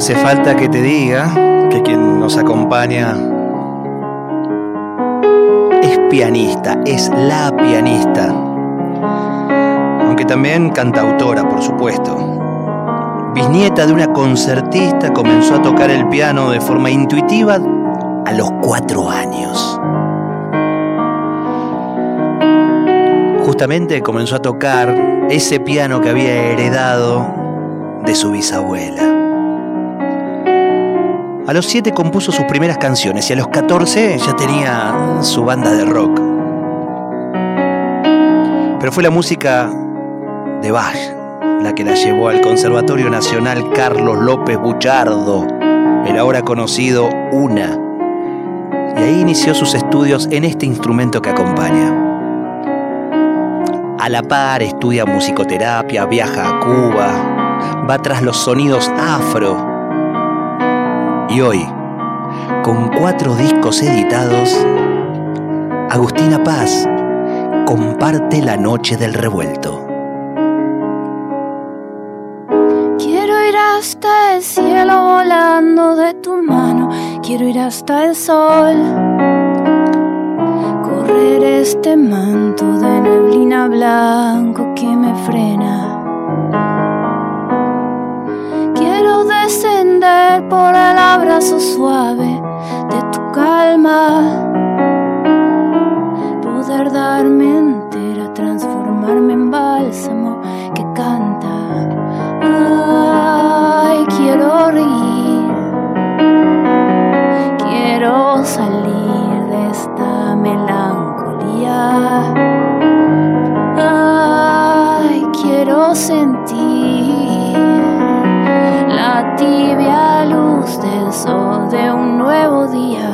Hace falta que te diga que quien nos acompaña es pianista, es la pianista, aunque también cantautora, por supuesto. Bisnieta de una concertista, comenzó a tocar el piano de forma intuitiva a los cuatro años. Justamente comenzó a tocar ese piano que había heredado de su bisabuela. A los 7 compuso sus primeras canciones y a los 14 ya tenía su banda de rock. Pero fue la música de Bach la que la llevó al Conservatorio Nacional Carlos López Buchardo, el ahora conocido UNA. Y ahí inició sus estudios en este instrumento que acompaña. A la par estudia musicoterapia, viaja a Cuba, va tras los sonidos afro y hoy, con cuatro discos editados, Agustina Paz comparte la noche del revuelto. Quiero ir hasta el cielo volando de tu mano, quiero ir hasta el sol. Correr este manto de neblina blanco que me frena descender por el abrazo suave de tu calma. Poder darme entera, transformarme en bálsamo que canta. Tibia luz del sol de un nuevo día.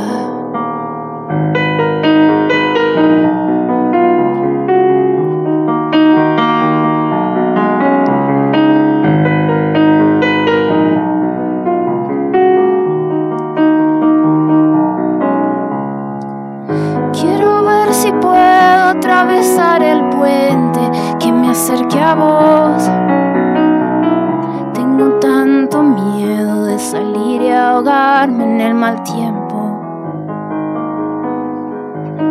Quiero ver si puedo atravesar el puente que me acerque a vos salir y ahogarme en el mal tiempo.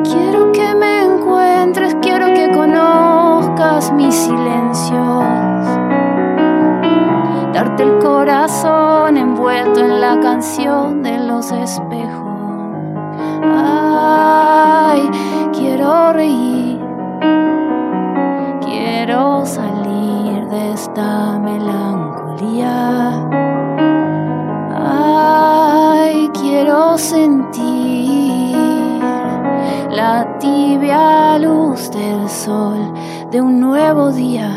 Quiero que me encuentres, quiero que conozcas mis silencios. Darte el corazón envuelto en la canción de los espejos. Ay, quiero reír, quiero salir de esta melancolía. Tibia luz del sol de un nuevo día.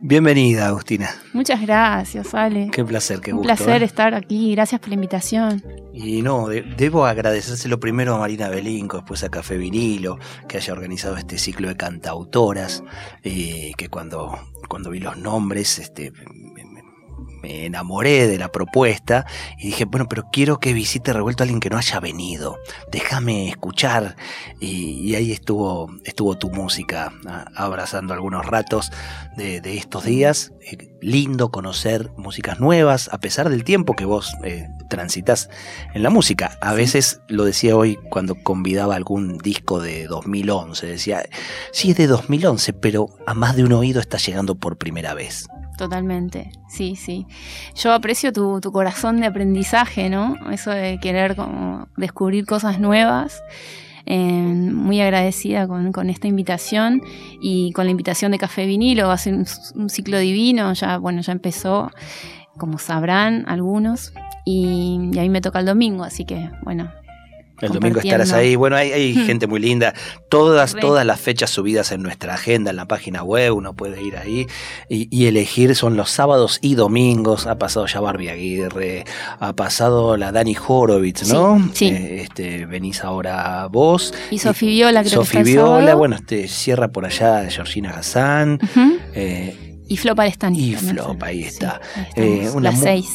Bienvenida, Agustina. Muchas gracias, Ale. Qué placer, qué Un gusto. placer ¿eh? estar aquí. Gracias por la invitación. Y no, de- debo agradecérselo primero a Marina Belinco, después a Café Vinilo, que haya organizado este ciclo de cantautoras, eh, que cuando, cuando vi los nombres, este, me, enamoré de la propuesta y dije, bueno, pero quiero que visite Revuelto a alguien que no haya venido. Déjame escuchar. Y, y ahí estuvo, estuvo tu música abrazando algunos ratos de, de estos días. Eh, lindo conocer músicas nuevas, a pesar del tiempo que vos eh, transitas en la música. A veces lo decía hoy cuando convidaba algún disco de 2011. Decía, sí es de 2011, pero a más de un oído está llegando por primera vez. Totalmente, sí, sí. Yo aprecio tu, tu corazón de aprendizaje, ¿no? Eso de querer como descubrir cosas nuevas. Eh, muy agradecida con, con esta invitación y con la invitación de Café Vinilo. Va un ciclo divino, ya, bueno, ya empezó, como sabrán algunos, y, y a mí me toca el domingo, así que, bueno, El domingo estarás ahí. Bueno, hay, hay hmm. gente muy linda. Todas, todas las fechas subidas en nuestra agenda, en la página web, uno puede ir ahí y, elegir. Son los sábados y domingos. Ha pasado ya Barbie Aguirre, ha pasado la Dani Horowitz, ¿no? Sí. Eh, este, venís ahora vos. Y Sofi Viola, creo Sofi Viola, bueno, este, cierra por allá Georgina Hassan. Y Flo Palestani. Y Flo, ahí está. Eh, una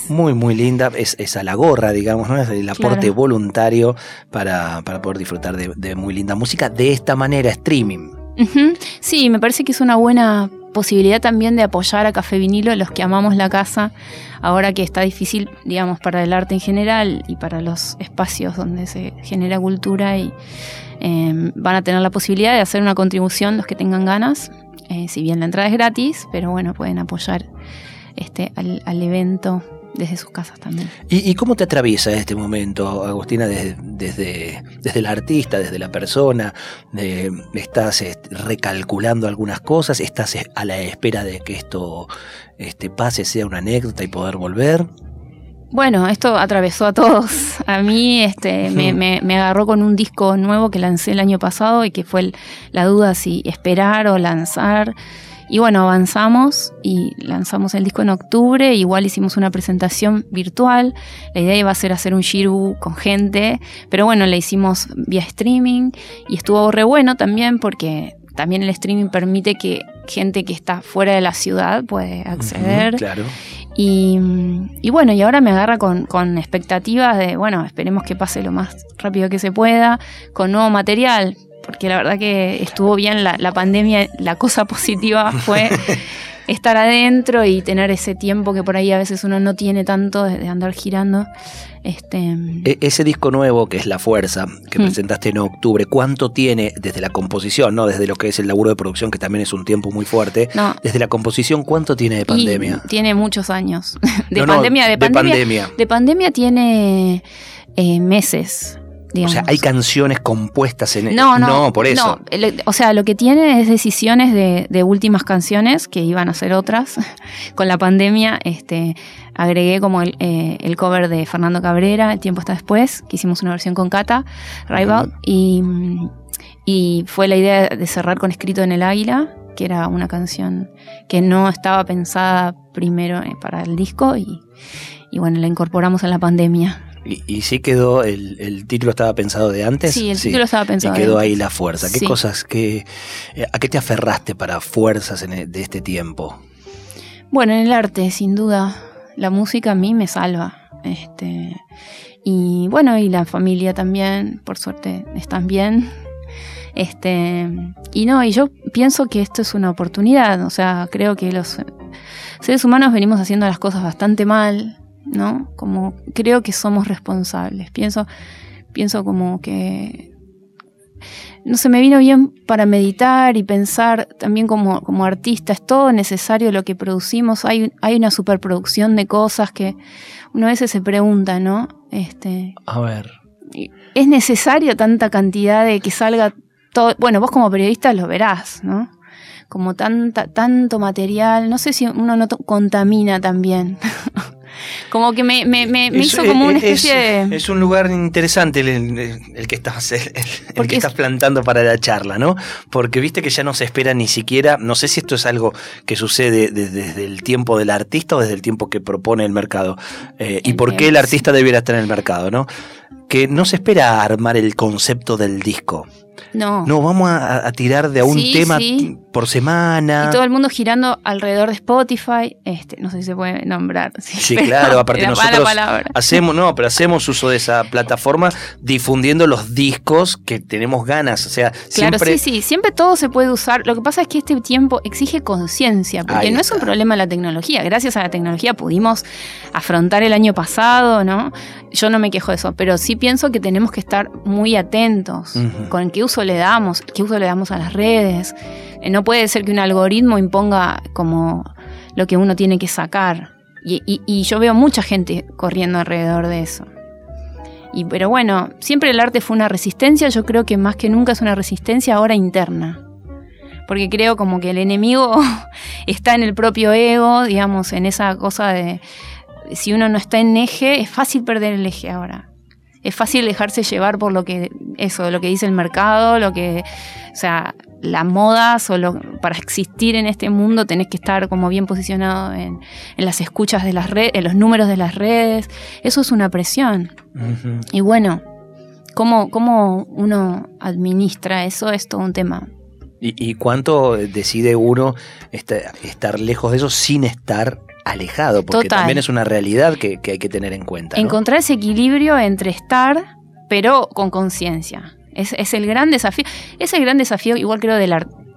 muy, muy, linda. Es, a la gorra, digamos, ¿no? Es el aporte voluntario para, poder disfrutar de, muy linda música de esta manera, streaming. Sí, me parece que es una buena posibilidad también de apoyar a Café Vinilo, los que amamos la casa, ahora que está difícil, digamos, para el arte en general y para los espacios donde se genera cultura y eh, van a tener la posibilidad de hacer una contribución los que tengan ganas eh, si bien la entrada es gratis, pero bueno, pueden apoyar este, al, evento desde sus casas también. ¿Y, cómo te atraviesa este momento, Agustina, desde, desde, desde el artista, desde la persona? ¿Estás este, recalculando algunas cosas? ¿Estás a la espera de que esto este, pase, sea una anécdota y poder volver? Bueno, esto atravesó a todos. A mí este, me, me, agarró con un disco nuevo que lancé el año pasado y que fue la duda si esperar o lanzar. Y bueno, avanzamos y lanzamos el disco en octubre. Igual hicimos una presentación virtual. La idea iba a ser hacer un shiru con gente, pero bueno, la hicimos vía streaming y estuvo re bueno también porque también el streaming permite que gente que está fuera de la ciudad puede acceder. claro. Y, bueno, y ahora me agarra con, expectativas de, bueno, esperemos que pase lo más rápido que se pueda, con nuevo material, porque la verdad que estuvo bien la, la pandemia, la cosa positiva fue estar adentro y tener ese tiempo que por ahí a veces uno no tiene tanto de, andar girando. Este... E, ese disco nuevo que es La Fuerza, que hmm. presentaste en octubre, ¿cuánto tiene desde la composición, no desde lo que es el laburo de producción, que también es un tiempo muy fuerte? Desde la composición, ¿cuánto tiene de pandemia? tiene muchos años. De, pandemia, de, pandemia, de pandemia. tiene eh, meses. O sea, hay canciones compuestas en... No, no, no por eso. o sea, lo que tiene es decisiones de, últimas canciones que iban a ser otras. Con la pandemia este, agregué como eh, el, cover de Fernando Cabrera, El tiempo está después, que hicimos una versión con Cata, Rival, y, y fue la idea de cerrar con Escrito en el Águila, que era una canción que no estaba pensada primero eh, para el disco y, y bueno, la incorporamos en la pandemia. Y, sí quedó, el, título estaba pensado de antes. Sí, el título estaba pensado. Y quedó ahí la fuerza. ¿Qué cosas, que, eh, a qué te aferraste para fuerzas e, de este tiempo? Bueno, en el arte, sin duda. La música a mí me salva. Este, y bueno, y la familia también, por suerte, están bien. Este, y no, y yo pienso que esto es una oportunidad. O sea, creo que los seres humanos venimos haciendo las cosas bastante mal ¿no? Como creo que somos responsables. Pienso, pienso como que no se me vino bien para meditar y pensar también como, como artista, es todo necesario lo que producimos, hay, hay una superproducción de cosas que uno a veces se pregunta, ¿no? Este, a ver. ¿Es necesario tanta cantidad de que salga todo? Bueno, vos como periodista lo verás, ¿no? Como tanta, tanto material, no sé si uno no contamina también. Como que me, me, me, hizo como una especie de... Es un lugar interesante el, que estás, el, que estás plantando para la charla, ¿no? Porque viste que ya no se espera ni siquiera, no sé si esto es algo que sucede desde, el tiempo del artista o desde el tiempo que propone el mercado. Eh, y por qué el artista debiera estar en el mercado, ¿no? Que no se espera armar el concepto del disco. No. No, vamos a, tirar de a un tema por semana. Y todo el mundo girando alrededor de Spotify. Este, no sé si se puede nombrar. Sí, claro, aparte nosotros hacemos, no, pero hacemos uso de esa plataforma difundiendo los discos que tenemos ganas. O sea, claro, sí, sí, siempre todo se puede usar. Lo que pasa es que este tiempo exige conciencia, porque no es un problema la tecnología. Gracias a la tecnología pudimos afrontar el año pasado, ¿no? Yo no me quejo de eso, pero sí pienso que tenemos que estar muy atentos con uso le damos, qué uso le damos a las redes. Eh, no puede ser que un algoritmo imponga como lo que uno tiene que sacar. Y, yo veo mucha gente corriendo alrededor de eso. Pero bueno, siempre el arte fue una resistencia, yo creo que más que nunca es una resistencia ahora interna. Porque creo como que el enemigo está en el propio ego, digamos, en esa cosa de si uno no está en eje, es fácil perder el eje ahora. Es fácil dejarse llevar por lo que, eso, lo que dice el mercado, lo que, o sea, la moda, solo para existir en este mundo tenés que estar como bien posicionado en, las escuchas de las redes, en los números de las redes. Eso es una presión. Y bueno, ¿cómo, ¿cómo uno administra eso? Es todo un tema. ¿Y, cuánto decide uno estar lejos de eso sin estar alejado, porque también es una realidad que, hay que tener en cuenta. Encontrar ese equilibrio entre estar, pero con conciencia. Es, el gran desafío. Es el gran desafío, igual creo, de,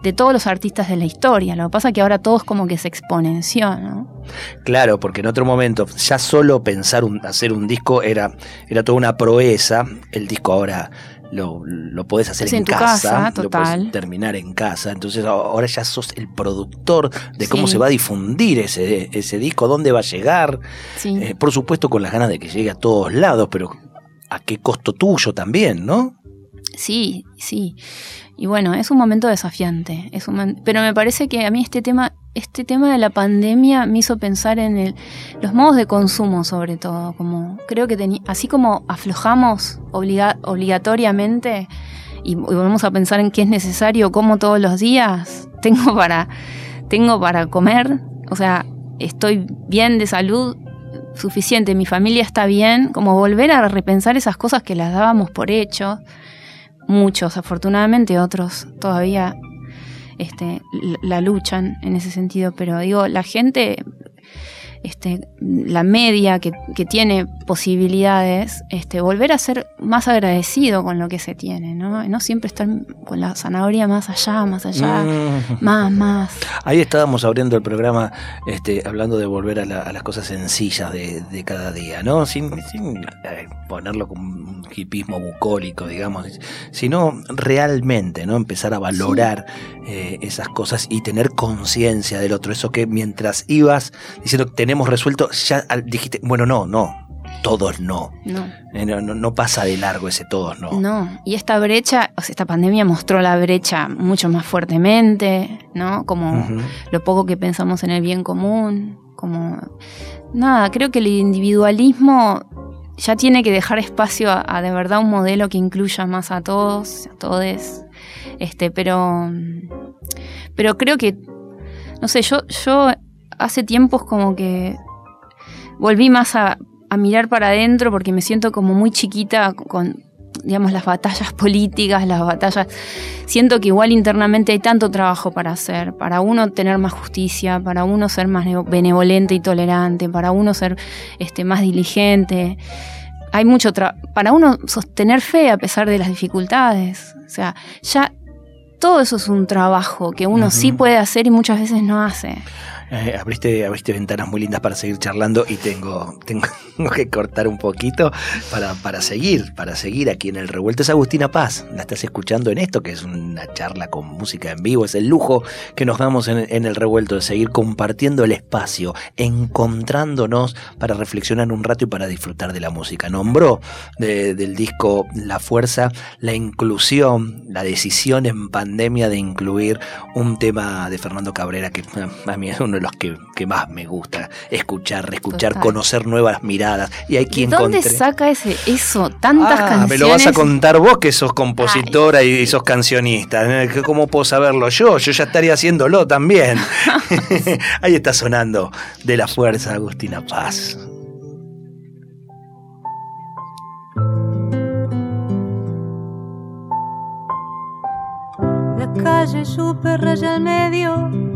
de todos los artistas de la historia. Lo que pasa es que ahora todo es como que se exponenció, ¿no? Claro, porque en otro momento ya solo pensar hacer un disco era, era toda una proeza. El disco ahora lo, lo podés hacer en, casa, lo podés terminar en casa. Entonces ahora ya sos el productor de cómo se va a difundir ese, ese disco, dónde va a llegar. Eh, por supuesto con las ganas de que llegue a todos lados, pero a qué costo tuyo también, ¿no? Sí, sí. Y bueno, es un momento desafiante. Es un, pero me parece que a mí este tema este tema de la pandemia me hizo pensar en el, los modos de consumo sobre todo. Como, creo que así como aflojamos obligatoriamente y, vamos a pensar en qué es necesario, como todos los días, tengo para, tengo para comer, o sea, estoy bien de salud suficiente, mi familia está bien, como volver a repensar esas cosas que las dábamos por hecho. Muchos, afortunadamente, otros todavía este, la luchan en ese sentido, pero digo, la gente este, la media que, tiene posibilidades, este, volver a ser más agradecido con lo que se tiene, ¿no? No siempre estar con la zanahoria más allá, más allá, mm. más, más. Ahí estábamos abriendo el programa este, hablando de volver a, las cosas sencillas de, cada día, ¿no? Sin, eh, ponerlo como un hipismo bucólico, digamos, sino realmente, ¿no? Empezar a valorar eh, esas cosas y tener conciencia del otro. Eso que mientras ibas diciendo que tenemos resuelto, ya dijiste, bueno, no, no, todos no. Eh, no. no. pasa de largo ese todos no. No, y esta brecha, o sea, esta pandemia mostró la brecha mucho más fuertemente, ¿no? Como lo poco que pensamos en el bien común, como... Nada, creo que el individualismo ya tiene que dejar espacio a, de verdad un modelo que incluya más a todos, a todos. Este, pero, pero creo que, no sé, yo, yo hace tiempos como que volví más a, mirar para adentro porque me siento como muy chiquita con, digamos, las batallas políticas, las batallas. Siento que igual internamente hay tanto trabajo para hacer, para uno tener más justicia, para uno ser más benevolente y tolerante, para uno ser este, más diligente. Hay mucho para uno sostener fe a pesar de las dificultades. O sea, ya todo eso es un trabajo que uno sí puede hacer y muchas veces no hace. Eh, abriste, abriste ventanas muy lindas para seguir charlando y tengo, tengo que cortar un poquito para, para seguir, para seguir aquí en el revuelto. Es Agustina Paz, la estás escuchando en esto, que es una charla con música en vivo, es el lujo que nos damos en, el revuelto de seguir compartiendo el espacio, encontrándonos para reflexionar un rato y para disfrutar de la música. Nombró del disco La Fuerza, la inclusión, la decisión en pandemia de incluir un tema de Fernando Cabrera que a mí es uno de los que, más me gusta escuchar, escuchar, conocer nuevas miradas. Y hay quien ¿Dónde saca ese, eso? Tantas canciones. Ah, me lo vas a contar vos que sos compositora y sos cancionista. ¿Cómo puedo saberlo yo? Yo ya estaría haciéndolo también. Ahí está sonando de la fuerza Agustina Paz. La calle super raya al medio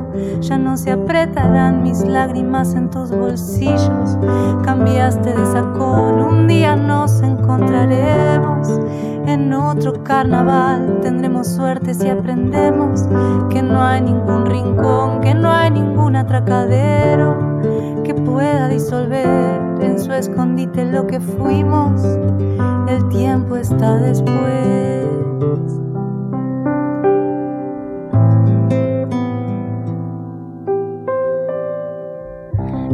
Ya no se apretarán mis lágrimas en tus bolsillos. Cambiaste de sacón, un día nos encontraremos en otro carnaval. Tendremos suerte si aprendemos que no hay ningún rincón, que no hay ningún atracadero que pueda disolver en su escondite lo que fuimos. El tiempo está después.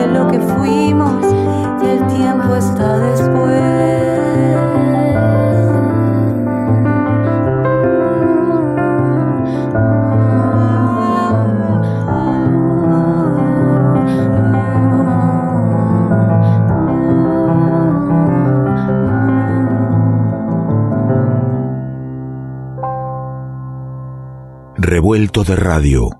escondite lo que fuimos. Y el tiempo está después. Revuelto de radio.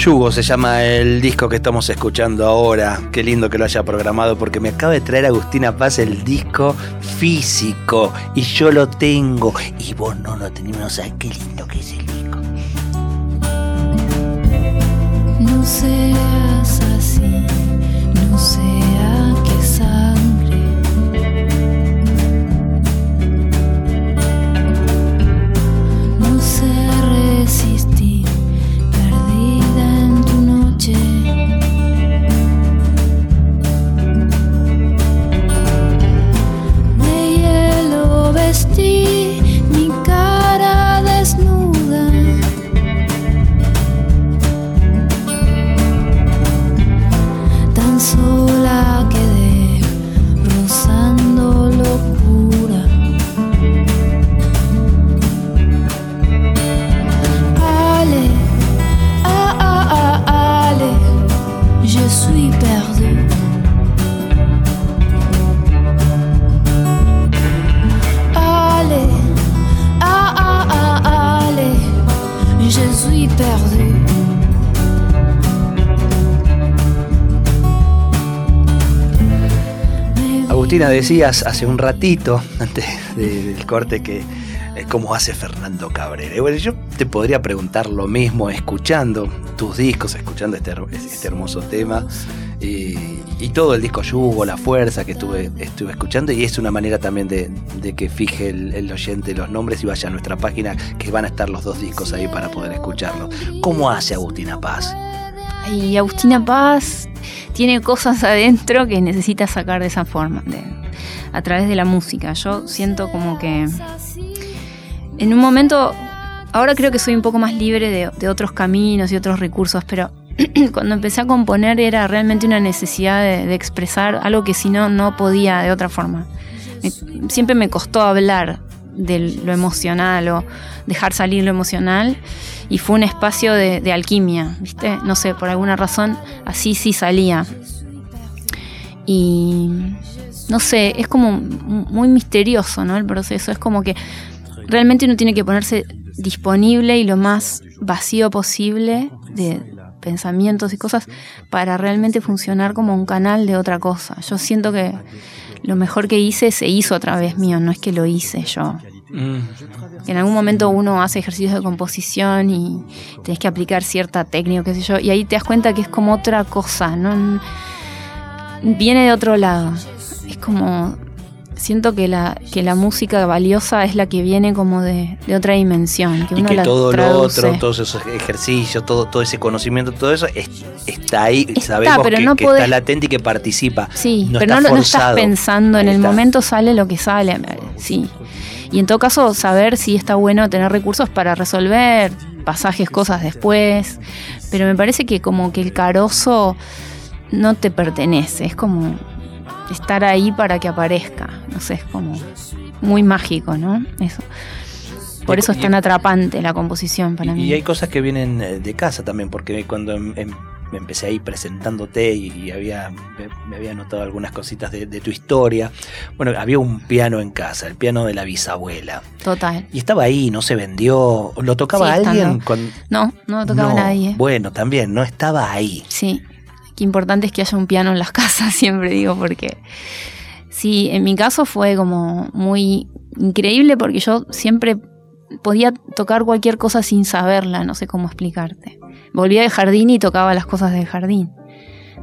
Yugo se llama el disco que estamos escuchando ahora. Qué lindo que lo haya programado porque me acaba de traer Agustina Paz el disco físico y yo lo tengo y vos no lo tenés. No sabés qué lindo que es el disco. No seas Agustina, decías hace un ratito, antes de- del corte, que eh, cómo hace Fernando Cabrera. Bueno, yo te podría preguntar lo mismo escuchando tus discos, escuchando este, este hermoso tema. Y, y todo el disco Yugo, La Fuerza que estuve, estuve escuchando. Y es una manera también de, de que fije el, el oyente los nombres y vaya a nuestra página, que van a estar los dos discos ahí para poder escucharlos. ¿Cómo hace Agustina Paz? Y Agustina Paz tiene cosas adentro que necesita sacar de esa forma, de- a través de la música. Yo siento como que en un momento, ahora creo que soy un poco más libre de, otros caminos y otros recursos, pero cuando empecé a componer era realmente una necesidad de, expresar algo que si no, no podía de otra forma. Siempre me costó hablar de lo emocional o dejar salir lo emocional y fue un espacio de, alquimia, ¿viste? No sé, por alguna razón así sí salía. Y no sé, es como muy misterioso, ¿no? El proceso, es como que realmente uno tiene que ponerse disponible y lo más vacío posible de pensamientos y cosas para realmente funcionar como un canal de otra cosa. Yo siento que lo mejor que hice se hizo a través mío, no es que lo hice yo. Que en algún momento uno hace ejercicios de composición y tenés que aplicar cierta técnica, qué sé yo, y ahí te das cuenta que es como otra cosa, ¿no? Viene de otro lado. Es como siento que la, que la música valiosa es la que viene como de, otra dimensión. Que y que todo lo otro, todos esos ejercicios, todo, todo ese conocimiento, todo eso está ahí, sabemos que, está latente y que participa. Sí, pero no, estás pensando, en el momento sale lo que sale. Sí. Y en todo caso, saber si está bueno tener recursos para resolver pasajes, cosas después. Pero me parece que como que el carozo no te pertenece, es como estar ahí para que aparezca. No sé, es como muy mágico, ¿no? Eso. Por eso es tan atrapante la composición para mí. Y hay cosas que vienen eh, de casa también, porque cuando em, em, me empecé ahí presentándote y, había, me, había notado algunas cositas de, tu historia. Bueno, había un piano en casa, el piano de la bisabuela. Total. Y estaba ahí, no se vendió. ¿Lo tocaba alguien? No, no lo tocaba nadie. Bueno, también, no estaba ahí. Sí importante es que haya un piano en las casas, siempre digo, porque sí, en mi caso fue como muy increíble porque yo siempre podía tocar cualquier cosa sin saberla, no sé cómo explicarte. Volvía del jardín y tocaba las cosas del jardín.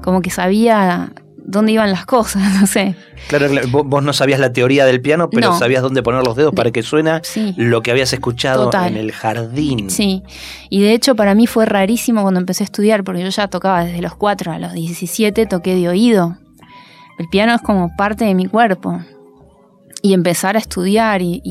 Como que sabía dónde iban las cosas, no sé. Claro, vos no sabías la teoría del piano, pero sabías dónde poner los dedos para que suena lo que habías escuchado en el jardín. Sí, y de hecho para mí fue rarísimo cuando empecé a estudiar, porque yo ya tocaba desde los 4 a los 17, toqué de oído. El piano es como parte de mi cuerpo. Y empezar a estudiar y,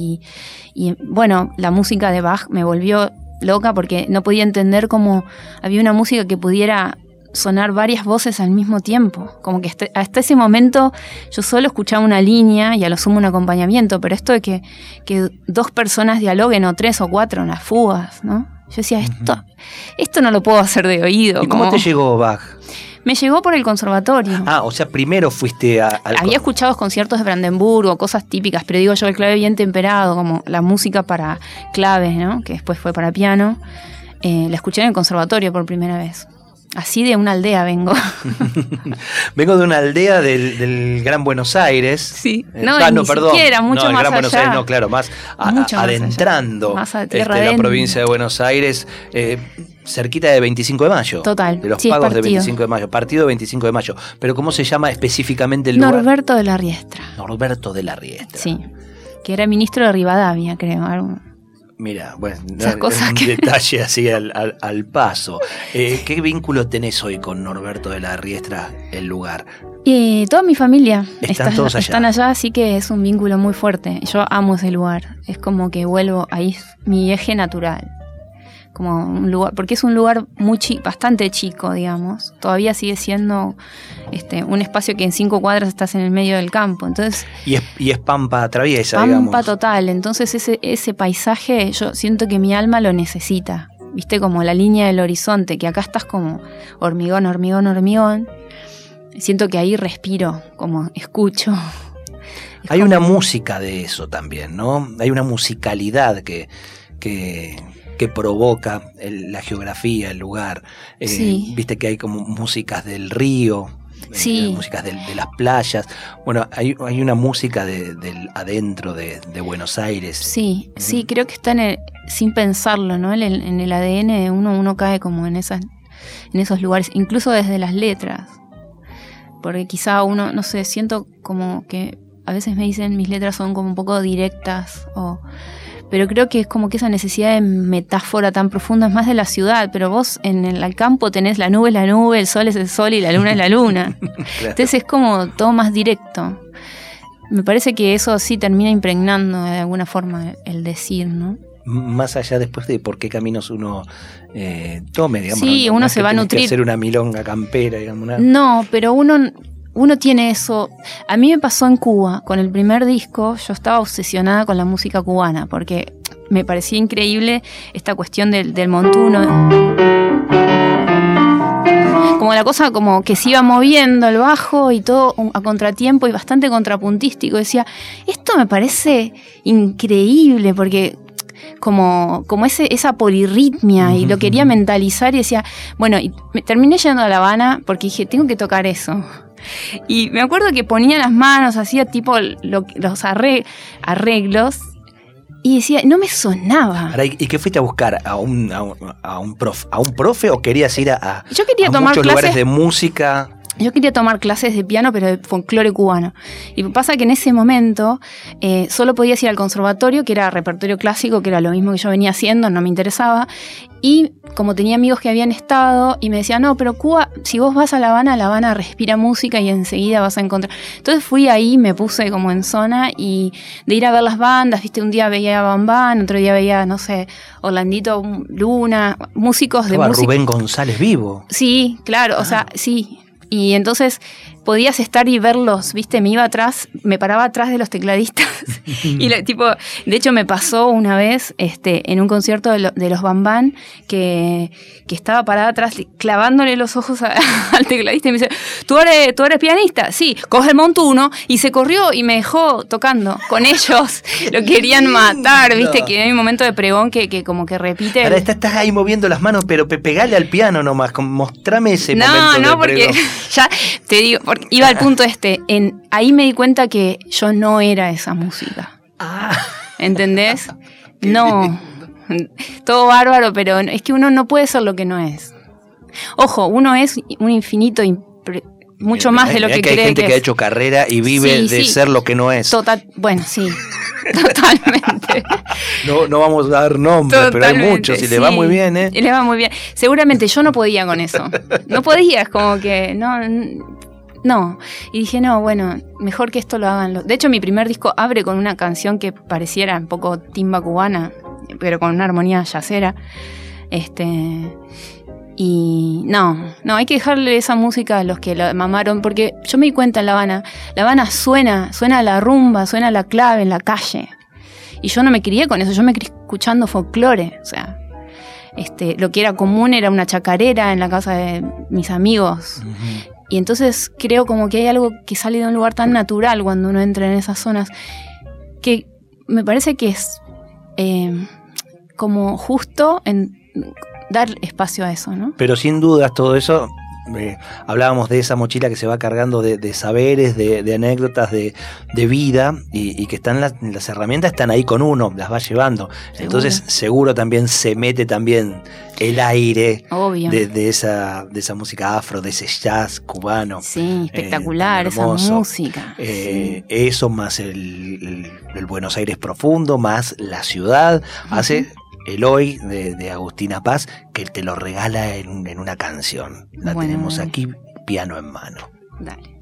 y bueno, la música de Bach me volvió loca porque no podía entender cómo había una música que pudiera sonar varias voces al mismo tiempo. Como que hasta ese momento yo solo escuchaba una línea y a lo sumo un acompañamiento, pero esto de que, que dos personas dialoguen o tres o cuatro en las fugas, ¿no? Yo decía, esto, esto no lo puedo hacer de oído. ¿Y cómo te llegó Bach? Me llegó por el conservatorio. Ah, o sea, primero fuiste a, al... Había escuchado conciertos de Brandenburgo, cosas típicas, pero digo yo, el clave bien temperado, como la música para claves, ¿no? Que después fue para piano. Eh, la escuché en el conservatorio por primera vez. Así de una aldea vengo. vengo de una aldea del, Gran Buenos Aires. Sí, eh, no, ah, no ni perdón. Siquiera, mucho no, el Gran Buenos Aires, no, claro, más, adentrando más este, la provincia de Buenos Aires, eh, cerquita de 25 de mayo. Total. De los pagos de 25 de mayo, partido de 25 de mayo. Pero ¿cómo se llama específicamente el lugar? Norberto de la Riestra. Norberto de la Riestra. Sí, que era ministro de Rivadavia, creo. Algo. Mira, bueno, un detalle así al, paso. Eh, ¿Qué vínculo tenés hoy con Norberto de la Riestra, el lugar? Y toda mi familia ¿Están, todos allá? están allá, así que es un vínculo muy fuerte. Yo amo ese lugar. Es como que vuelvo ahí, mi eje natural como un lugar, porque es un lugar muy bastante chico, digamos. Todavía sigue siendo este, un espacio que en cinco cuadras estás en el medio del campo. Entonces, y es, y es pampa traviesa, pampa total. Entonces ese, ese paisaje yo siento que mi alma lo necesita. Viste como la línea del horizonte, que acá estás como hormigón, hormigón, hormigón. Siento que ahí respiro, como escucho. Hay una música de eso también, ¿no? Hay una musicalidad que, que, que provoca la geografía, el lugar. Eh, viste que hay como músicas del río, eh, músicas de, las playas. Bueno, hay, una música del adentro de, Buenos Aires. Sí, sí, creo que está en el, sin pensarlo, ¿no? En el, en el ADN uno, uno cae como en, esas, en esos lugares, incluso desde las letras. Porque quizá uno, no sé, siento como que a veces me dicen mis letras son como un poco directas o pero creo que es como que esa necesidad de metáfora tan profunda es más de la ciudad, pero vos en el campo tenés la nube es la nube, el sol es el sol y la luna es la luna. Entonces es como todo más directo. Me parece que eso sí termina impregnando de alguna forma el decir, ¿no? Más allá después de por qué caminos uno eh, tome, digamos. Sí, uno se va a nutrir. hacer una milonga campera, digamos. No, pero uno uno tiene eso. A mí me pasó en Cuba, con el primer disco, yo estaba obsesionada con la música cubana, porque me parecía increíble esta cuestión del, montuno. Como la cosa como que se iba moviendo el bajo y todo a contratiempo y bastante contrapuntístico. Decía, esto me parece increíble porque como, como ese, esa polirritmia y lo quería mentalizar y decía, bueno, y me terminé yendo a La Habana porque dije, tengo que tocar eso. Y me acuerdo que ponía las manos, hacía tipo los arreglos y decía, no me sonaba. ¿Y qué fuiste a buscar? ¿A un, a un, profe, ¿A un profe o querías ir a, Yo quería muchos lugares de música? Yo quería tomar clases de piano, pero de folclore cubano. Y pasa que en ese momento eh, solo podías ir al conservatorio, que era repertorio clásico, que era lo mismo que yo venía haciendo, no me interesaba. Y como tenía amigos que habían estado y me decían, no, pero Cuba, si vos vas a La Habana, La Habana respira música y enseguida vas a encontrar. Entonces fui ahí, me puse como en zona y de ir a ver las bandas, viste, un día veía Bambán, otro día veía, no sé, Orlandito Luna, músicos de música. Rubén González vivo. Sí, claro, o sea, sí, y entonces podías estar y verlos, ¿viste? Me iba atrás, me paraba atrás de los tecladistas. y tipo, de hecho me pasó una vez este, en un concierto de, los Bambán que, que, estaba parada atrás clavándole los ojos al tecladista y me dice, ¿Tú eres, ¿tú eres pianista? Sí, coge el montuno y se corrió y me dejó tocando con ellos. Lo querían matar, ¿viste? Que hay un momento de pregón que, que como que repite. Ahora estás ahí moviendo las manos, pero pegale al piano nomás, mostrame ese no, momento. No, no, porque ya te digo, iba al punto este, en, ahí me di cuenta que yo no era esa música. Ah. ¿Entendés? No. Todo bárbaro, pero es que uno no puede ser lo que no es. Ojo, uno es un infinito, mucho más de lo que, que cree hay gente que, ha hecho carrera y vive de ser lo que no es. Total, bueno, sí, totalmente. no, no vamos a dar nombres, pero hay muchos y le va muy bien, ¿eh? Le va muy bien. Seguramente yo no podía con eso. No podía, es como que no no. Y dije, no, bueno, mejor que esto lo hagan. De hecho, mi primer disco abre con una canción que pareciera un poco timba cubana, pero con una armonía yacera. Este. Y no, no, hay que dejarle esa música a los que la mamaron, porque yo me di cuenta en La Habana, La Habana suena, suena la rumba, suena la clave en la calle. Y yo no me crié con eso, yo me crié escuchando folclore, o sea, este, lo que era común era una chacarera en la casa de mis amigos. Y entonces creo como que hay algo que sale de un lugar tan natural cuando uno entra en esas zonas, que me parece que es eh, como justo en dar espacio a eso, ¿no? Pero sin dudas todo eso eh, hablábamos de esa mochila que se va cargando de, saberes, de, anécdotas, de, vida y, que están las, herramientas están ahí con uno, las va llevando. Entonces seguro también se mete también el aire de, esa, de esa música afro, de ese jazz cubano. Sí, eh, espectacular esa música. Eh, eso más el, Buenos Aires profundo, más la ciudad, hace el hoy de, Agustina Paz, que te lo regala en, una canción. La tenemos aquí, piano en mano. Dale.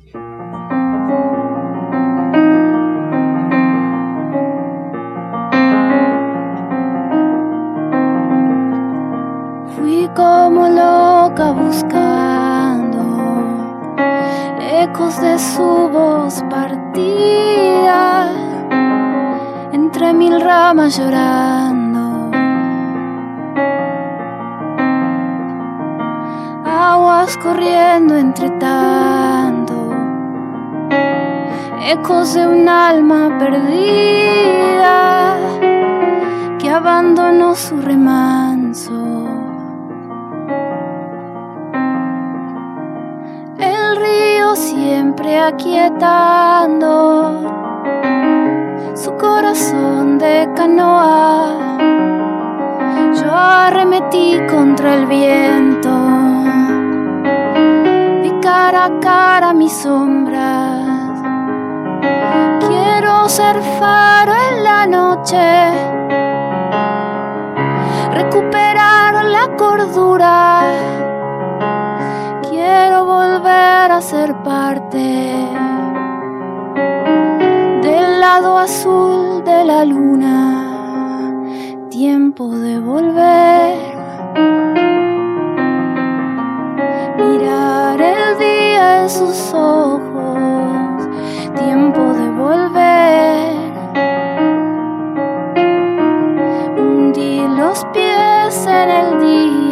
Fui como loca buscando ecos de su voz partida entre mil ramas llorando aguas corriendo entre tanto, ecos de un alma perdida que abandonó su remanso. El río siempre aquietando su corazón de canoa. Yo arremetí contra el viento cara a cara mis sombras. Quiero ser faro en la noche, recuperar la cordura. Quiero volver a ser parte del lado azul de la luna. Tiempo de volver sus ojos, tiempo de volver. Hundí los pies en el día.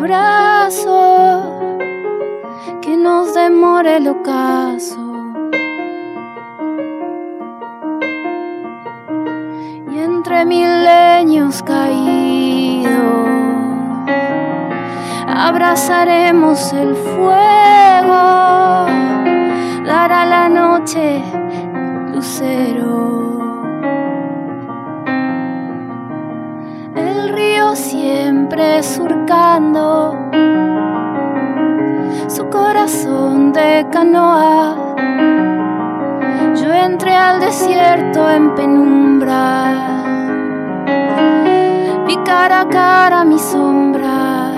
Abrazo que nos demore el ocaso. Y entre milenios caídos abrazaremos el fuego, dará la noche lucero. Siempre surcando su corazón de canoa. Yo entré al desierto en penumbra, vi cara a cara mi sombra.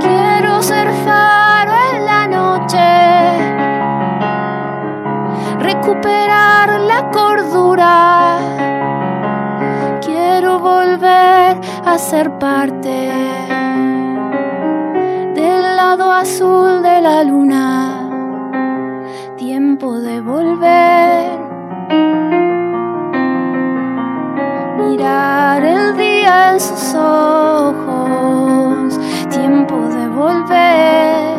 Quiero ser faro en la noche, recuperar la cordura a ser parte del lado azul de la luna. Tiempo de volver. Mirar el día en sus ojos. Tiempo de volver.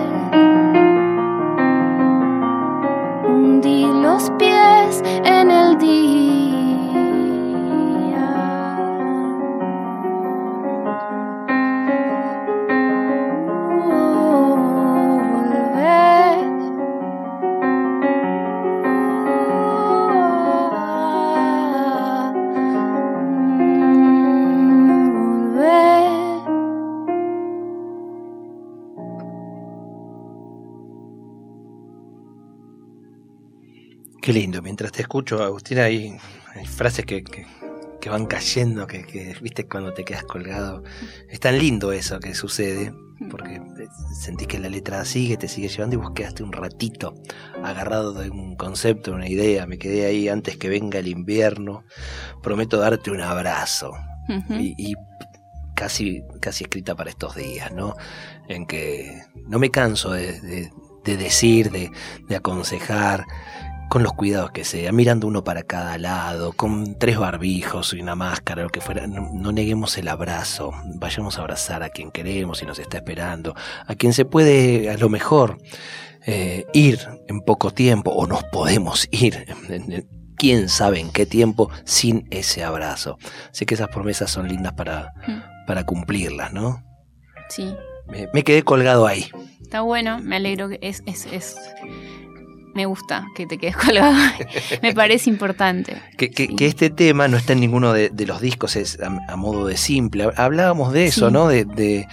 Qué lindo, mientras te escucho, Agustina, hay, frases que, van cayendo, que, viste cuando te quedas colgado. Es tan lindo eso que sucede, porque sentís que la letra sigue, te sigue llevando y vos quedaste un ratito agarrado de un concepto, una idea. Me quedé ahí antes que venga el invierno. Prometo darte un abrazo. y, casi, casi escrita para estos días, ¿no? En que no me canso de, decir, de, de aconsejar con los cuidados que sea, mirando uno para cada lado, con tres barbijos y una máscara, lo que fuera, no, neguemos el abrazo, vayamos a abrazar a quien queremos y nos está esperando, a quien se puede a lo mejor eh, ir en poco tiempo o nos podemos ir. quién sabe en qué tiempo sin ese abrazo. Sé que esas promesas son lindas para, mm. para cumplirlas, ¿no? Sí. Me, quedé colgado ahí. Está bueno, me alegro. Es, es, es me gusta que te quedes colgado. me parece importante. Que, este tema no está en ninguno de, los discos, es a, modo de simple. Hablábamos de eso, ¿no? De, de,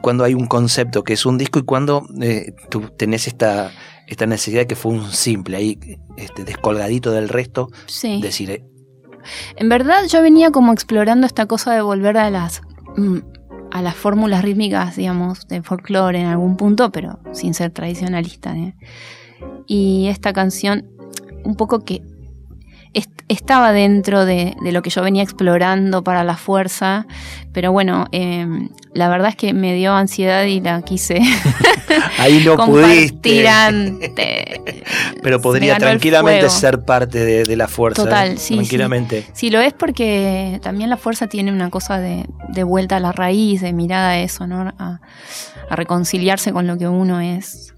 cuando hay un concepto que es un disco y cuando eh, tú tenés esta, esta necesidad de que fue un simple, ahí este, descolgadito del resto. Sí. Decir. Eh, en verdad yo venía como explorando esta cosa de volver a las mm, a las fórmulas rítmicas, digamos, de folclore en algún punto, pero sin ser tradicionalista. ¿eh? Y esta canción, un poco que estaba dentro de, lo que yo venía explorando para la fuerza, pero bueno, em, la verdad es que me dio ansiedad y la quise Ahí no pudiste. pero podría tranquilamente ser parte de, la fuerza. Total, sí. Tranquilamente. Sí. lo es porque también la fuerza tiene una cosa de, vuelta a la raíz, de mirada a eso, ¿no? A, a reconciliarse con lo que uno es.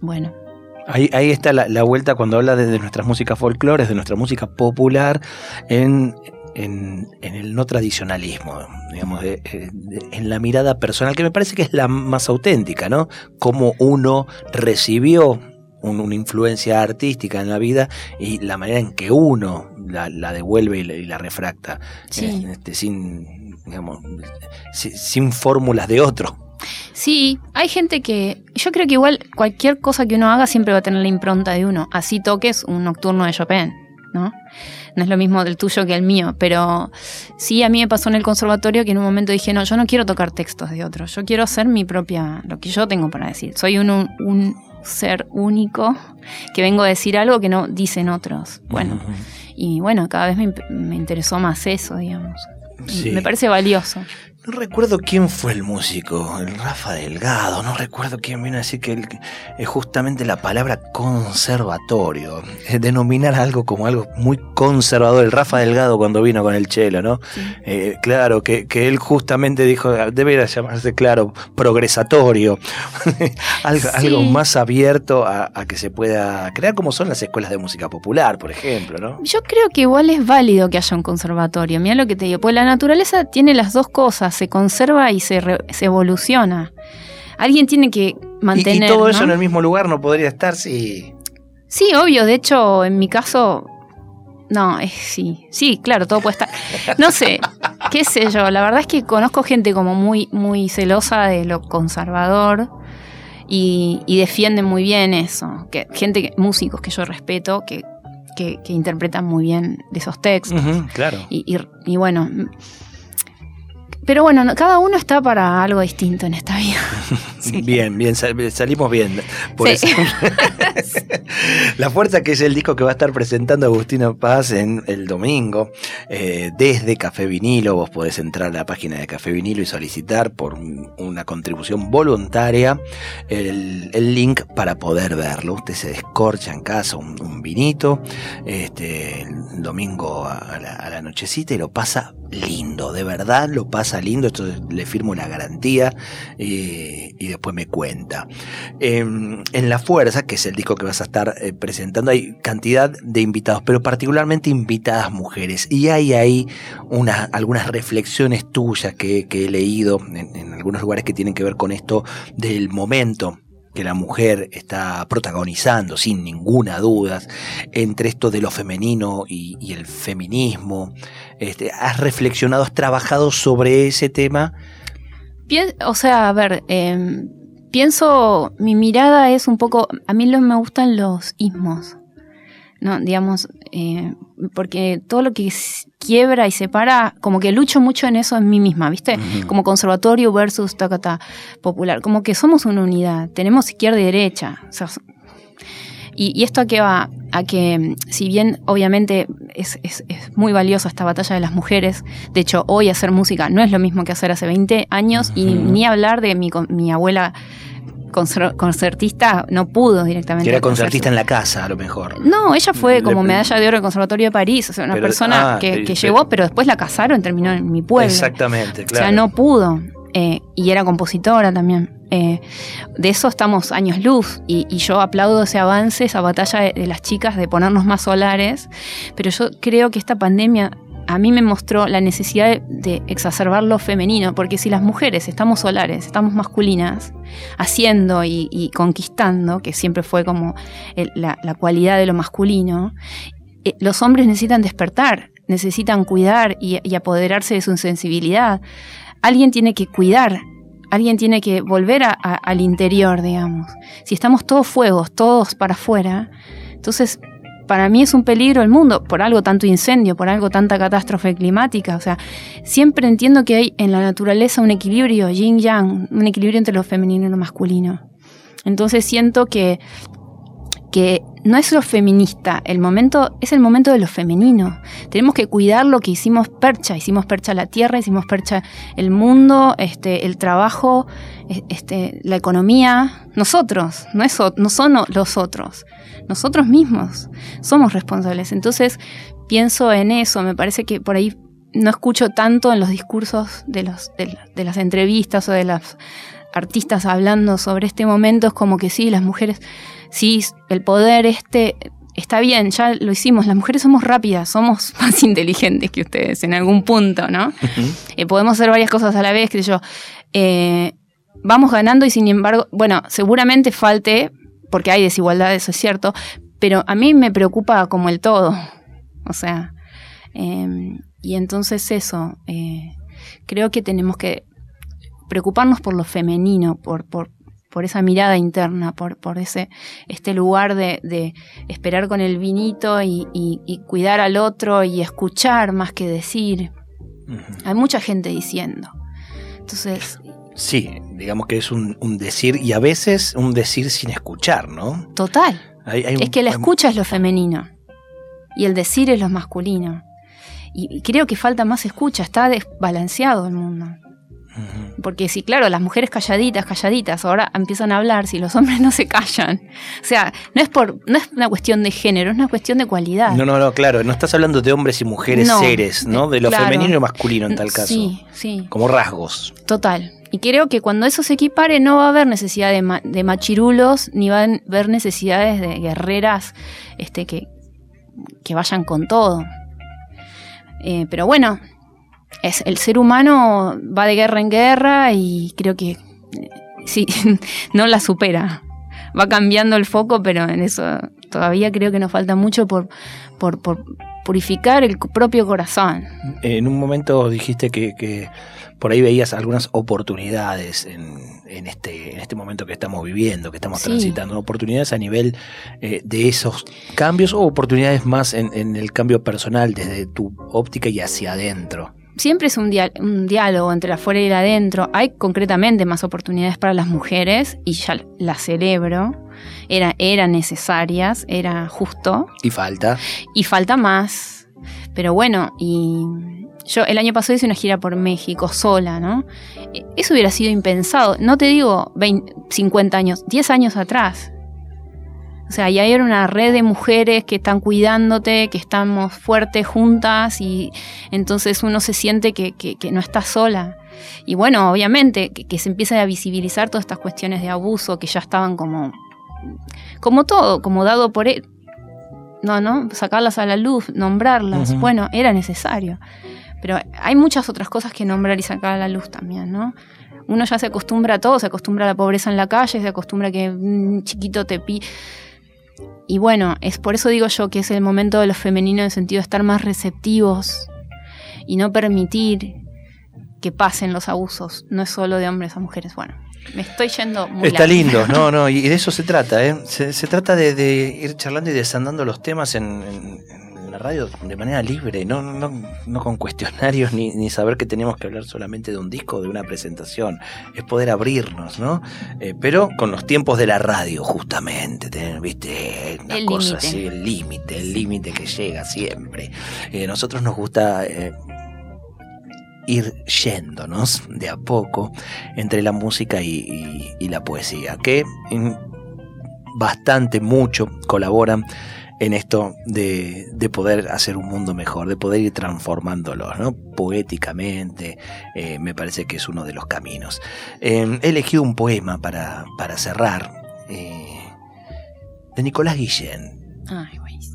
Bueno. Ahí, ahí está la, vuelta cuando habla de, nuestras músicas folclores, de nuestra música popular, en, en, el no tradicionalismo, digamos, en la mirada personal, que me parece que es la más auténtica, ¿no? Cómo uno recibió una influencia artística en la vida y la manera en que uno la, devuelve y la, refracta, este, sin, digamos, sin fórmulas de otro. Sí, hay gente que. Yo creo que igual cualquier cosa que uno haga siempre va a tener la impronta de uno. Así toques un nocturno de Chopin, ¿no? No es lo mismo del tuyo que el mío, pero sí a mí me pasó en el conservatorio que en un momento dije, no, yo no quiero tocar textos de otros, yo quiero hacer mi propia, lo que yo tengo para decir. Soy un, un ser único que vengo a decir algo que no dicen otros. Bueno, y bueno, cada vez me, me interesó más eso, digamos. Me parece valioso. No recuerdo quién fue el músico, el Rafa Delgado, no recuerdo quién vino a decir que es justamente la palabra conservatorio, es denominar algo como algo muy conservador, el Rafa Delgado cuando vino con el chelo, ¿no? Eh, claro, que, él justamente dijo, debería llamarse, claro, progresatorio, algo, algo, más abierto a, que se pueda crear como son las escuelas de música popular, por ejemplo, ¿no? Yo creo que igual es válido que haya un conservatorio, mira lo que te digo, pues la naturaleza tiene las dos cosas, se conserva y se, evoluciona. Alguien tiene que mantener. ¿Y, todo eso en el mismo lugar no podría estar? Sí. Sí, obvio. De hecho, en mi caso. No, es, sí. Sí, claro, todo puede estar. No sé, qué sé yo. La verdad es que conozco gente como muy, muy celosa de lo conservador. Y, defienden muy bien eso. Que, gente, músicos que yo respeto, que, que, interpretan muy bien de esos textos. claro. y, y, bueno, pero bueno, cada uno está para algo distinto en esta vida. Bien, bien, salimos bien. Por eso. La Fuerza, que es el disco que va a estar presentando Agustino Paz en el domingo, eh, desde Café Vinilo. Vos podés entrar a la página de Café Vinilo y solicitar por una contribución voluntaria el, link para poder verlo. Usted se descorcha en casa un, vinito este, el domingo a la, a la nochecita y lo pasa lindo, de verdad lo pasa lindo, esto le firmo la garantía eh, y después me cuenta. Em, en La Fuerza, que es el disco que vas a estar eh, presentando, hay cantidad de invitados, pero particularmente invitadas mujeres. Y hay ahí unas, algunas reflexiones tuyas que, he leído en algunos lugares que tienen que ver con esto del momento que la mujer está protagonizando sin ninguna duda entre esto de lo femenino y, el feminismo. Este, ¿Has reflexionado, has trabajado sobre ese tema? o sea, a ver, em, pienso, mi mirada es un poco, a mí lo, me gustan los ismos. ¿No? Digamos, eh, porque todo lo que quiebra y separa, como que lucho mucho en eso en mí misma, ¿viste? Como conservatorio versus tacata popular, como que somos una unidad, tenemos izquierda y derecha. y, esto a qué va? A que, si bien obviamente es, muy valiosa esta batalla de las mujeres, de hecho, hoy hacer música no es lo mismo que hacer hace 20 años, y ni hablar de mi, mi abuela concertista no pudo directamente. era concertista en la casa, a lo mejor. No, ella fue como medalla de oro del Conservatorio de París, o sea, una persona ah, que, que llegó, pero después la casaron, terminó en mi pueblo. Exactamente, claro. O sea, no pudo. Eh, y era compositora también. Eh, de eso estamos años luz y, yo aplaudo ese avance, esa batalla de, las chicas de ponernos más solares, pero yo creo que esta pandemia a mí me mostró la necesidad de, exacerbar lo femenino, porque si las mujeres estamos solares, estamos masculinas, haciendo y, conquistando, que siempre fue como la, cualidad de lo masculino, eh, los hombres necesitan despertar, necesitan cuidar y, apoderarse de su sensibilidad. Alguien tiene que cuidar, alguien tiene que volver al interior, digamos. Si estamos todos fuegos, todos para afuera, entonces para mí es un peligro el mundo, por algo tanto incendio, por algo tanta catástrofe climática. O sea, siempre entiendo que hay en la naturaleza un equilibrio, yin-yang, un equilibrio entre lo femenino y lo masculino. Entonces siento que, que no es lo feminista, el momento es el momento de lo femenino. Tenemos que cuidar lo que hicimos percha, hicimos percha la tierra, hicimos percha el mundo, este, el trabajo, e, este, la economía, nosotros, no, es, no son los otros nosotros mismos somos responsables. Entonces pienso en eso, me parece que por ahí no escucho tanto en los discursos de, los, de, las entrevistas o de las artistas hablando sobre este momento, es como que sí, las mujeres, sí, el poder este está bien, ya lo hicimos, las mujeres somos rápidas, somos más inteligentes que ustedes en algún punto, ¿no? Eh, podemos hacer varias cosas a la vez, que yo. Eh, vamos ganando y sin embargo, bueno, seguramente falte porque hay desigualdad, eso es cierto, pero a mí me preocupa como el todo. O sea, em, y entonces eso, eh, creo que tenemos que preocuparnos por lo femenino, por, por, por esa mirada interna, por, por ese, este lugar de, esperar con el vinito y, cuidar al otro y escuchar más que decir. Hay mucha gente diciendo. Entonces, Sí, digamos que es un, decir y a veces un decir sin escuchar, ¿no? Total. es que la escucha es lo femenino y el decir es lo masculino. Y, creo que falta más escucha, está desbalanceado el mundo. Porque sí, claro, las mujeres calladitas, calladitas, ahora empiezan a hablar si los hombres no se callan. O sea, no es por, no es una cuestión de género, es una cuestión de cualidad. No, no, no, claro, no estás hablando de hombres y mujeres seres, ¿no? De lo femenino y masculino en tal caso. Sí, sí. Como rasgos. Total. Y creo que cuando eso se equipare no va a haber necesidad de, de machirulos, ni va a haber necesidades de guerreras este, que, que vayan con todo. Eh, pero bueno, es, el ser humano va de guerra en guerra y creo que eh, sí, no la supera. Va cambiando el foco, pero en eso todavía creo que nos falta mucho por, por, purificar el propio corazón. En un momento dijiste que, por ahí veías algunas oportunidades en, este, en este momento que estamos viviendo, que estamos transitando, oportunidades a nivel eh, de esos cambios o oportunidades más en, en el cambio personal desde tu óptica y hacia adentro siempre es un, diálogo entre la afuera y el adentro. Hay concretamente más oportunidades para las mujeres y ya las celebro. Era, eran necesarias, era justo. Y falta. Y falta más. Pero bueno, y yo el año pasado hice una gira por México sola, ¿no? Eso hubiera sido impensado. No te digo 50 años, 10 años atrás. O sea, ya hay una red de mujeres que están cuidándote, que estamos fuertes juntas y entonces uno se siente que, no está sola. Y bueno, obviamente que, se empiezan a visibilizar todas estas cuestiones de abuso que ya estaban como, como todo, como dado por él. No, no, sacarlas a la luz, nombrarlas. Bueno, era necesario. Pero hay muchas otras cosas que nombrar y sacar a la luz también, ¿no? Uno ya se acostumbra a todo, se acostumbra a la pobreza en la calle, se acostumbra a que un chiquito te pide y bueno, es por eso digo yo que es el momento de lo femenino en el sentido de estar más receptivos y no permitir que pasen los abusos, no es solo de hombres a mujeres. Bueno, me estoy yendo muy Está lindo, no, no, y de eso se trata, ¿eh? Se, trata de, ir charlando y desandando los temas en la radio de manera libre, no, no, no con cuestionarios ni, ni, saber que tenemos que hablar solamente de un disco o de una presentación. Es poder abrirnos, ¿no? Eh, pero con los tiempos de la radio, justamente, tener, viste, una cosa así, el límite, el límite que llega siempre. Eh, nosotros nos gusta. Eh, ir yéndonos de a poco entre la música y, y la poesía, que bastante, mucho colaboran en esto de, poder hacer un mundo mejor, de poder ir transformándolo, ¿no? Poéticamente, eh, me parece que es uno de los caminos. Em, he elegido un poema para, para cerrar, eh, de Nicolás Guillén.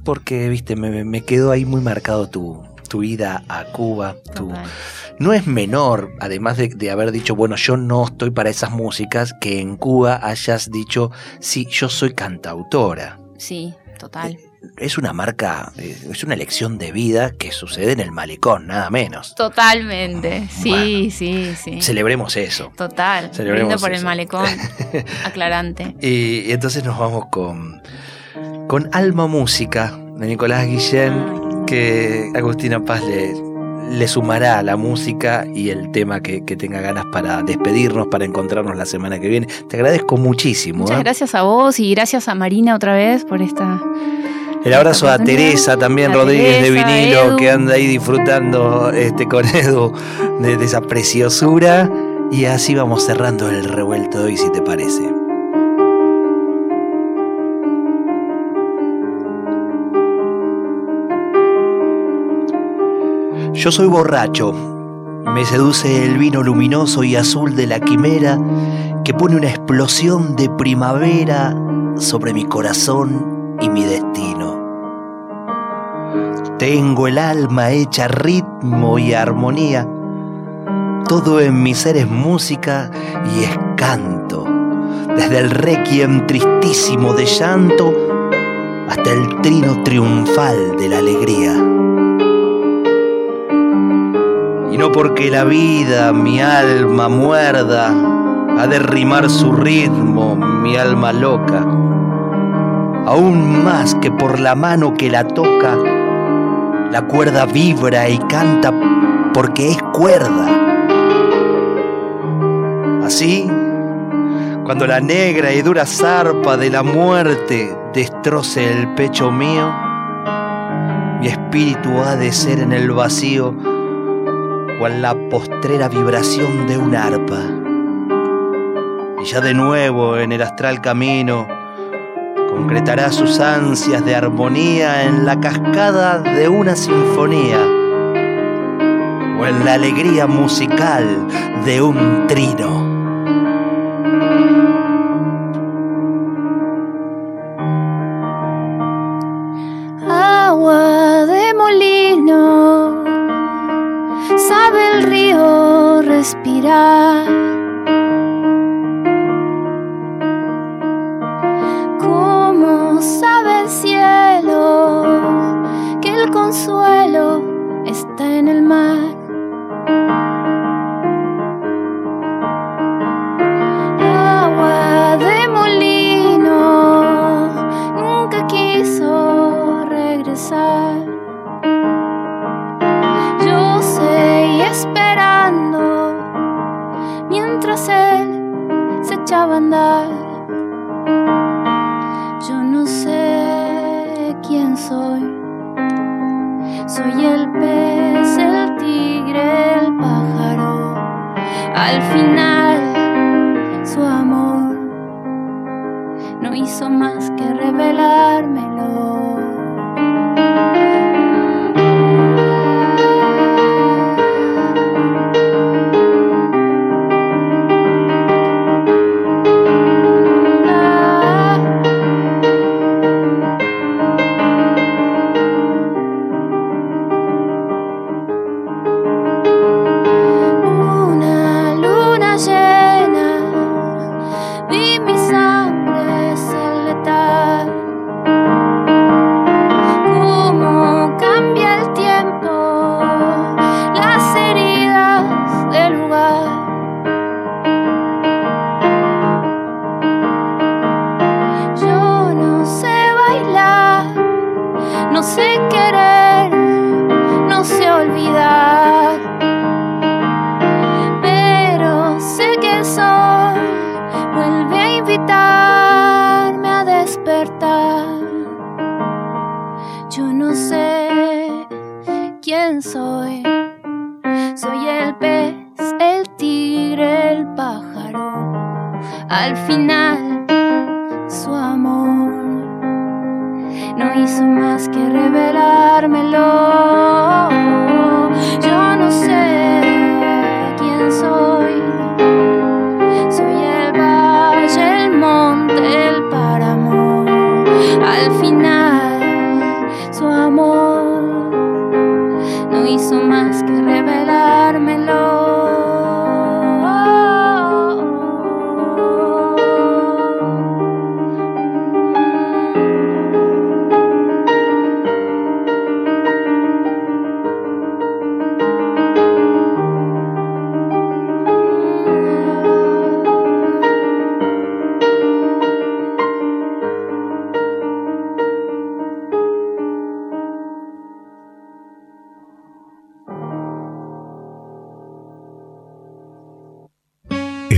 porque, viste, me, quedó ahí muy marcado tu, tu ida a Cuba. no es menor, además de, de, haber dicho, bueno, yo no estoy para esas músicas, que en Cuba hayas dicho, sí, yo soy cantautora. Sí, total. Es una marca, eh, es una elección de vida que sucede en el malecón, nada menos. Totalmente, sí, sí, sí. Celebremos eso. Total, celebremos por el malecón, aclarante. y, entonces nos vamos con, con Alma Música de Nicolás Guillén, que Agustina Paz le, le sumará la música y el tema que, tenga ganas para despedirnos, para encontrarnos la semana que viene. Te agradezco muchísimo. Muchas ¿eh? gracias a vos y gracias a Marina otra vez por esta el abrazo a Teresa también Rodríguez de vinilo que anda ahí disfrutando este con Edu de, esa preciosura. Y así vamos cerrando el revuelto de hoy, si te parece. Yo soy borracho. Me seduce el vino luminoso y azul de la quimera que pone una explosión de primavera sobre mi corazón y mi destino. Tengo el alma hecha ritmo y armonía. Todo en mi ser es música y es canto. Desde el requiem tristísimo de llanto hasta el trino triunfal de la alegría. Y no porque la vida mi alma muerda, ha de rimar su ritmo mi alma loca. Aún más que por la mano que la toca, la cuerda vibra y canta porque es cuerda. Así, cuando la negra y dura zarpa de la muerte destroce el pecho mío, mi espíritu ha de ser en el vacío cual la postrera vibración de un arpa. Y ya de nuevo en el astral camino, concretará sus ansias de armonía en la cascada de una sinfonía o en la alegría musical de un trino. el el tigre, el pájaro, al final su amor no hizo más que revelármelo.